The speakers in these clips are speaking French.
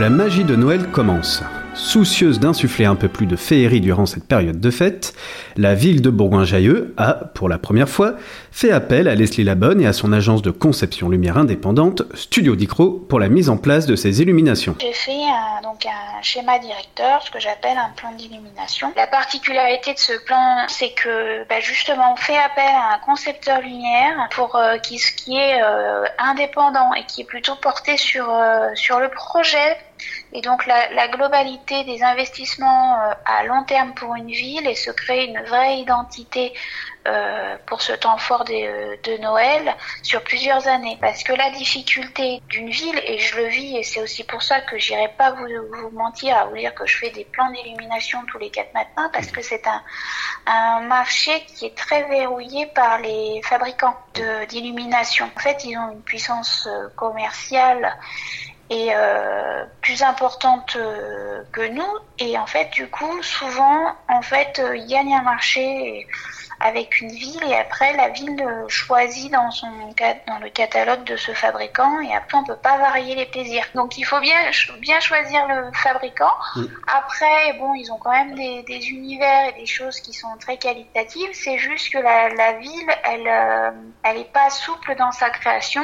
la magie de Noël commence. Soucieuse d'insuffler un peu plus de féerie durant cette période de fête, la ville de Bourgoin-Jallieu a, pour la première fois, fait appel à Leslie Labonne et à son agence de conception lumière indépendante, Studio Dicro, pour la mise en place de ces illuminations. J'ai fait un, donc un schéma directeur, ce que j'appelle un plan d'illumination. La particularité de ce plan, c'est que bah, justement on fait appel à un concepteur lumière pour euh, qui, qui est euh, indépendant et qui est plutôt porté sur, euh, sur le projet et donc la, la globalité des investissements euh, à long terme pour une ville et se créer une vraie identité euh, pour ce temps fort de, de, Noël sur plusieurs années. Parce que la difficulté d'une ville, et je le vis, et c'est aussi pour ça que j'irai pas vous, mentir à vous dire que je fais des plans d'illumination tous les quatre matins, parce que c'est un, un marché qui est très verrouillé par les fabricants d'illumination. En fait, ils ont une puissance euh, commerciale est euh, plus importante euh, que nous. Et en fait du coup souvent en fait euh, ils gagnent un marché avec une ville et après la ville choisit dans son dans le catalogue de ce fabricant et après on peut pas varier les plaisirs. Donc il faut bien bien choisir le fabricant. Après bon ils ont quand même des, des, univers et des choses qui sont très qualitatives. C'est juste que la, la ville elle elle est pas souple dans sa création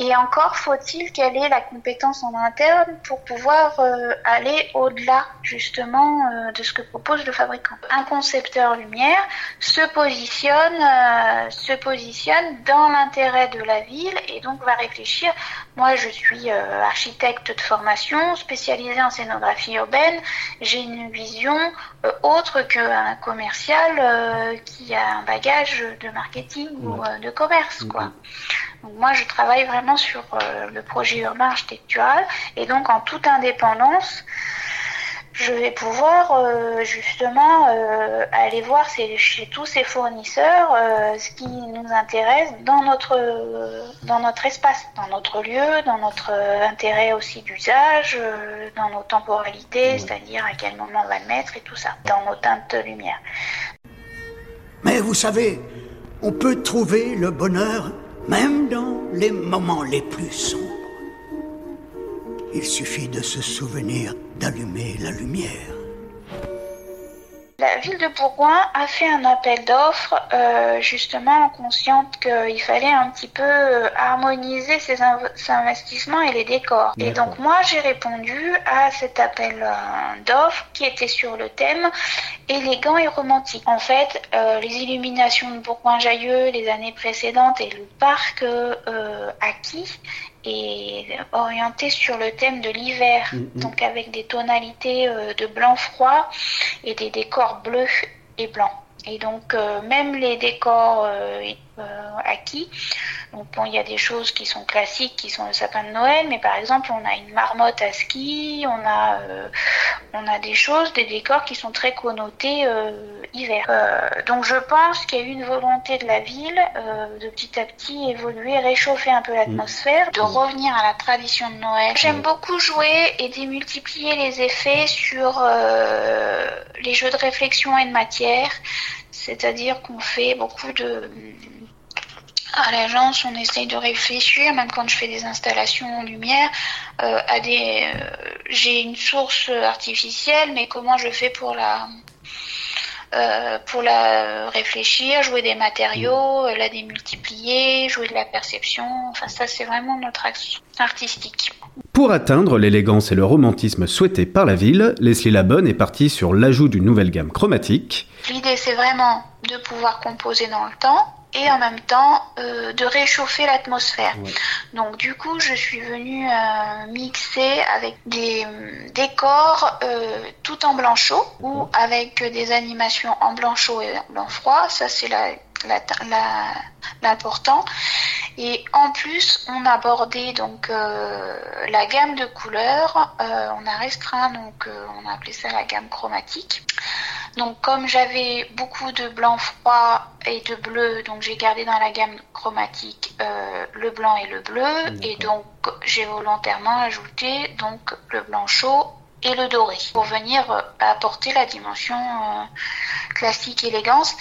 et encore faut-il qu'elle ait la compétence en interne pour pouvoir euh, aller au-delà justement euh, de ce que propose le fabricant. Un concepteur lumière se positionne, euh, se positionne dans l'intérêt de la ville et donc va réfléchir. Moi, je suis architecte de formation, spécialisée en scénographie urbaine. J'ai une vision autre qu'un commercial qui a un bagage de marketing ou de commerce, quoi. Donc moi, je travaille vraiment sur euh, le projet urbain architectural et donc en toute indépendance, je vais pouvoir euh, justement euh, aller voir chez, chez tous ces fournisseurs ce qui nous intéresse dans notre dans notre espace, dans notre lieu, dans notre intérêt aussi d'usage, dans nos temporalités, c'est-à-dire à quel moment on va le mettre et tout ça, dans nos teintes de lumière. Mais vous savez, on peut trouver le bonheur même dans les moments les plus sombres. Il suffit de se souvenir d'allumer la lumière. La ville de Bourgoin a fait un appel d'offres, euh, justement consciente qu'il fallait un petit peu euh, harmoniser ses, ses, investissements et les décors. Et donc moi j'ai répondu à cet appel euh, d'offres qui était sur le thème élégant et romantique. En fait, euh, les illuminations de Bourgoin-Jallieu les années précédentes et le parc euh, acquis est orienté sur le thème de l'hiver, mm -hmm. donc avec des tonalités euh, de blanc froid et des décors bleus et blancs. Et donc euh, même les décors euh, acquis, donc bon, il y a des choses qui sont classiques, qui sont le sapin de Noël, mais par exemple on a une marmotte à ski, on a on a des choses, des décors qui sont très connotés hiver. donc je pense qu'il y a eu une volonté de la ville de petit à petit évoluer, réchauffer un peu l'atmosphère, de revenir à la tradition de Noël. J'aime beaucoup jouer et démultiplier les effets sur les jeux de réflexion et de matière. C'est-à-dire qu'on fait beaucoup de... À l'agence, on essaye de réfléchir, même quand je fais des installations en lumière, euh, à des... Euh, J'ai une source artificielle, mais comment je fais pour la... Euh, pour la réfléchir, jouer des matériaux, la démultiplier, jouer de la perception. Enfin, ça, c'est vraiment notre action artistique. Pour atteindre l'élégance et le romantisme souhaités par la ville, Leslie Labonne est partie sur l'ajout d'une nouvelle gamme chromatique. L'idée, c'est vraiment de pouvoir composer dans le temps et en même temps euh, de réchauffer l'atmosphère. Ouais. Donc du coup, je suis venue euh, mixer avec des euh, décors tout en blanc chaud ou avec des animations en blanc chaud et en blanc froid. Ça, c'est la l'important. Et en plus, on a abordé donc euh, la gamme de couleurs. Euh, on a restreint donc euh, on a appelé ça la gamme chromatique. Donc comme j'avais beaucoup de blanc froid et de bleu, donc j'ai gardé dans la gamme chromatique le blanc et le bleu. Et donc j'ai volontairement ajouté donc le blanc chaud et le doré pour venir apporter la dimension classique élégance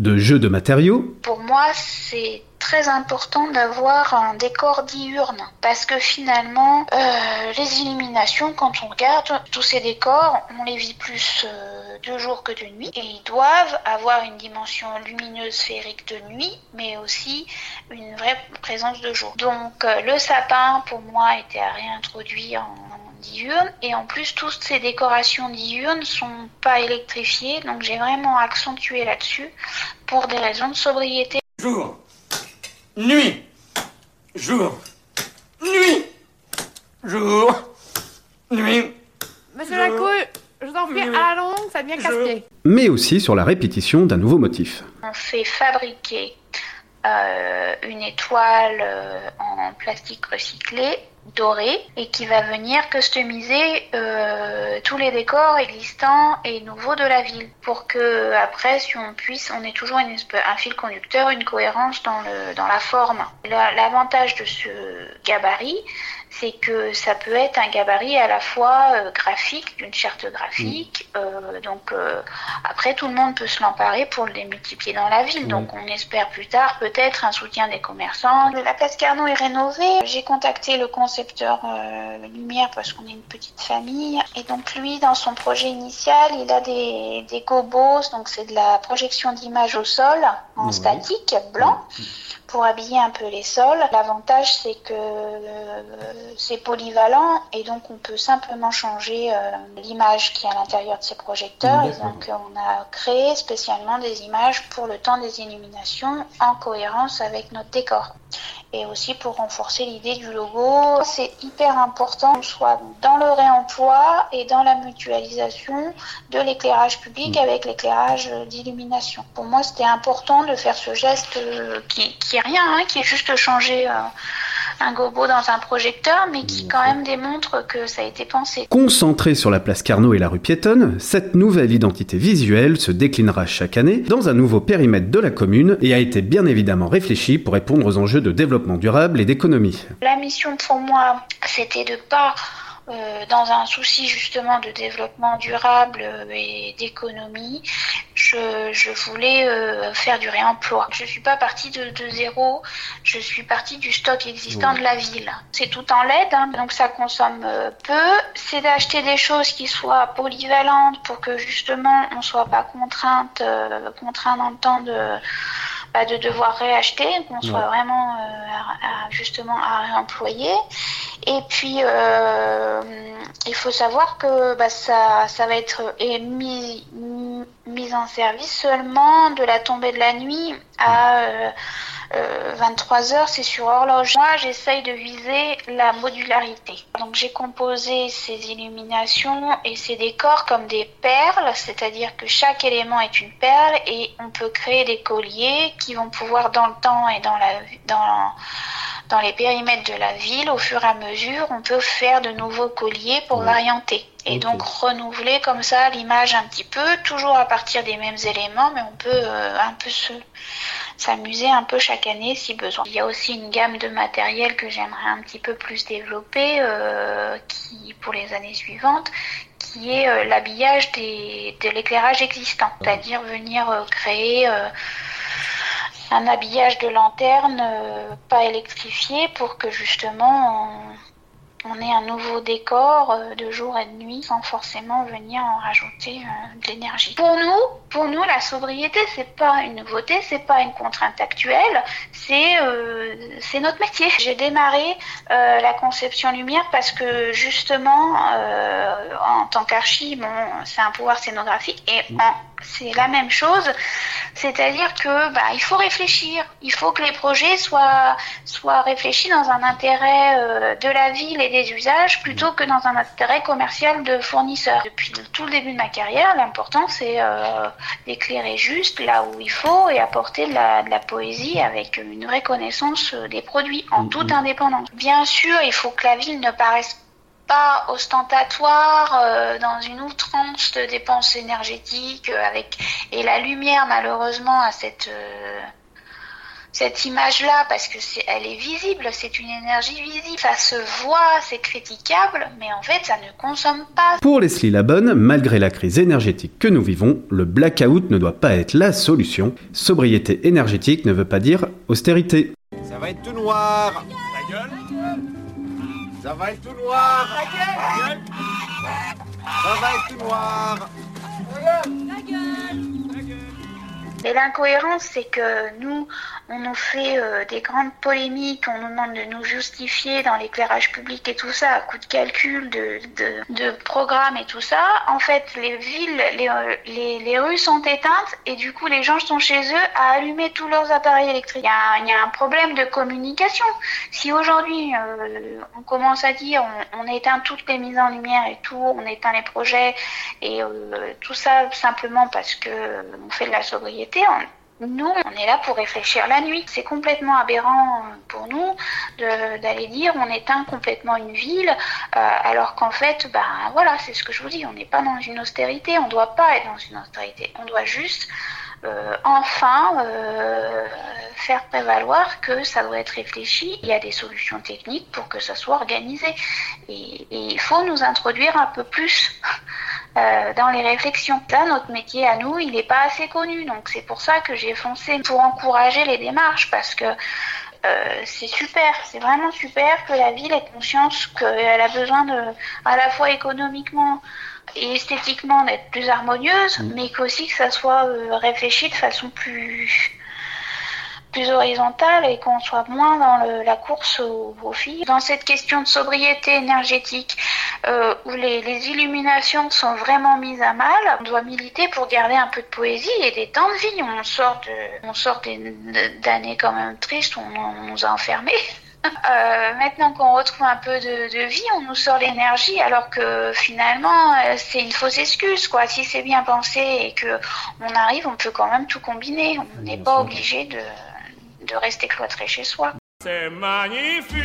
de jeux de matériaux. Pour moi, c'est très important d'avoir un décor diurne parce que finalement, euh, les illuminations, quand on regarde tous ces décors, on les vit plus euh, de jour que de nuit. Et ils doivent avoir une dimension lumineuse sphérique de nuit, mais aussi une vraie présence de jour. Donc euh, le sapin, pour moi, était à réintroduire en diurne. Et en plus toutes ces décorations diurnes sont pas électrifiées. Donc j'ai vraiment accentué là-dessus pour des raisons de sobriété. Jour, nuit, jour, nuit, jour, nuit. Monsieur Lacouille, je vous en prie, à la longue, ça devient casse-pied. Mais aussi sur la répétition d'un nouveau motif. On fait fabriquer euh, une étoile euh, en plastique recyclé doré et qui va venir customiser euh, tous les décors existants et nouveaux de la ville pour que après si on puisse on ait toujours une, un fil conducteur une cohérence dans le dans la forme l'avantage de ce gabarit c'est que ça peut être un gabarit à la fois euh, graphique, d'une charte graphique. Mm. Euh, donc euh, après, tout le monde peut se l'emparer pour le démultiplier dans la ville. Donc on espère plus tard peut-être un soutien des commerçants. La place Carnot est rénovée. J'ai contacté le concepteur Lumière parce qu'on est une petite famille. Et donc lui, dans son projet initial, il a des, des gobos, donc c'est de la projection d'image au sol en statique blanc pour habiller un peu les sols. L'avantage, c'est que euh, c'est polyvalent et donc on peut simplement changer euh, l'image qui est à l'intérieur de ces projecteurs. Et donc on a créé spécialement des images pour le temps des illuminations en cohérence avec notre décor et aussi pour renforcer l'idée du logo. C'est hyper important qu'on soit dans le réemploi et dans la mutualisation de l'éclairage public mm. avec l'éclairage d'illumination. Pour moi, c'était important de faire ce geste euh, qui, qui est rien, hein, qui est juste changer euh, un gobo dans un projecteur, mais qui quand même démontre que ça a été pensé. Concentré sur la place Carnot et la rue piétonne, cette nouvelle identité visuelle se déclinera chaque année dans un nouveau périmètre de la commune et a été bien évidemment réfléchi pour répondre aux enjeux de développement durable et d'économie. La mission pour moi, c'était de pas euh, dans un souci justement de développement durable et d'économie, je, voulais euh, faire du réemploi. Je suis pas partie de, zéro, je suis partie du stock existant de la ville. C'est tout en LED, hein, donc ça consomme euh, peu. C'est d'acheter des choses qui soient polyvalentes pour que justement on soit pas contrainte, contraint dans le temps de bah, de devoir réacheter, qu'on soit vraiment justement à réemployer. Et puis, euh, il faut savoir que bah, ça, va être mis, mis en service seulement de la tombée de la nuit à euh, 23 euh, heures, c'est sur horloge. Moi, j'essaye de viser la modularité. Donc, j'ai composé ces illuminations et ces décors comme des perles, c'est-à-dire que chaque élément est une perle et on peut créer des colliers qui vont pouvoir dans le temps et dans la dans dans les périmètres de la ville, au fur et à mesure, on peut faire de nouveaux colliers pour varianter. Et donc renouveler comme ça l'image un petit peu, toujours à partir des mêmes éléments, mais on peut euh, un peu se s'amuser un peu chaque année si besoin. Il y a aussi une gamme de matériel que j'aimerais un petit peu plus développer euh, qui pour les années suivantes qui est euh, l'habillage de l'éclairage existant, c'est-à-dire venir créer un habillage de lanterne euh, pas électrifié pour que justement on ait un nouveau décor euh, de jour et de nuit sans forcément venir en rajouter euh, de l'énergie. Pour nous, pour nous, la sobriété c'est pas une nouveauté, c'est pas une contrainte actuelle, c'est c'est notre métier. J'ai démarré la conception lumière parce que justement en tant qu'archi, bon, c'est un pouvoir scénographique et c'est la même chose, c'est-à-dire que bah, il faut réfléchir, il faut que les projets soient soient réfléchis dans un intérêt de la ville et des usages plutôt que dans un intérêt commercial de fournisseur. Depuis tout le début de ma carrière, l'important c'est euh, d'éclairer juste là où il faut et apporter de la, de la, poésie avec une reconnaissance des produits en toute indépendance. Bien sûr, il faut que la ville ne paraisse pas ostentatoire euh, dans une outrance de dépenses énergétiques euh, avec et la lumière malheureusement a cette cette image-là parce que c'est, elle est visible, c'est une énergie visible, ça se voit, c'est critiquable, mais en fait, ça ne consomme pas. Pour Leslie Labonne, malgré la crise énergétique que nous vivons, le blackout ne doit pas être la solution. Sobriété énergétique ne veut pas dire austérité. Ça va être tout noir. Ta gueule. Ça va être tout noir. Ta gueule. Ça va être tout noir. Ta gueule. Mais l'incohérence, c'est que nous, on nous fait euh, des grandes polémiques, on nous demande de nous justifier dans l'éclairage public et tout ça, à coup de calcul, de, de, programme et tout ça. En fait, les villes, les, euh, les, les, rues sont éteintes et du coup, les gens sont chez eux à allumer tous leurs appareils électriques. Il y a, un problème de communication. Si aujourd'hui, euh, on commence à dire on, on, éteint toutes les mises en lumière et tout, on éteint les projets et tout ça simplement parce que on fait de la sobriété, nous, on est là pour réfléchir la nuit. C'est complètement aberrant pour nous d'aller dire on éteint complètement une ville, euh, alors qu'en fait, ben voilà, c'est ce que je vous dis, on n'est pas dans une austérité, on ne doit pas être dans une austérité, on doit juste euh, enfin euh, faire prévaloir que ça doit être réfléchi, il y a des solutions techniques pour que ça soit organisé. Et, et il faut nous introduire un peu plus euh, dans les réflexions. Là, notre métier à nous, il n'est pas assez connu, donc c'est pour ça que j'ai foncé pour encourager les démarches, parce que euh, c'est super, c'est vraiment super que la ville ait conscience qu'elle a besoin de, à la fois économiquement et esthétiquement d'être plus harmonieuse, mmh. mais qu'aussi que ça soit euh, réfléchi de façon plus plus horizontale et qu'on soit moins dans la course aux, filles. Dans cette question de sobriété énergétique, euh, où les, illuminations sont vraiment mises à mal, on doit militer pour garder un peu de poésie et des temps de vie. On sort de, on sort d'années quand même tristes où on, nous a enfermés. Euh, maintenant qu'on retrouve un peu de, vie, on nous sort l'énergie, alors que finalement euh, c'est une fausse excuse. Quoi. Si c'est bien pensé et que on arrive, on peut quand même tout combiner. On n'est pas obligé de de rester cloîtré chez soi. C'est magnifique.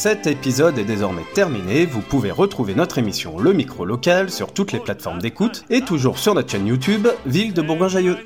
Cet épisode est désormais terminé, vous pouvez retrouver notre émission Le Micro Local sur toutes les plateformes d'écoute et toujours sur notre chaîne YouTube Ville de Bourgoin-Jailleux.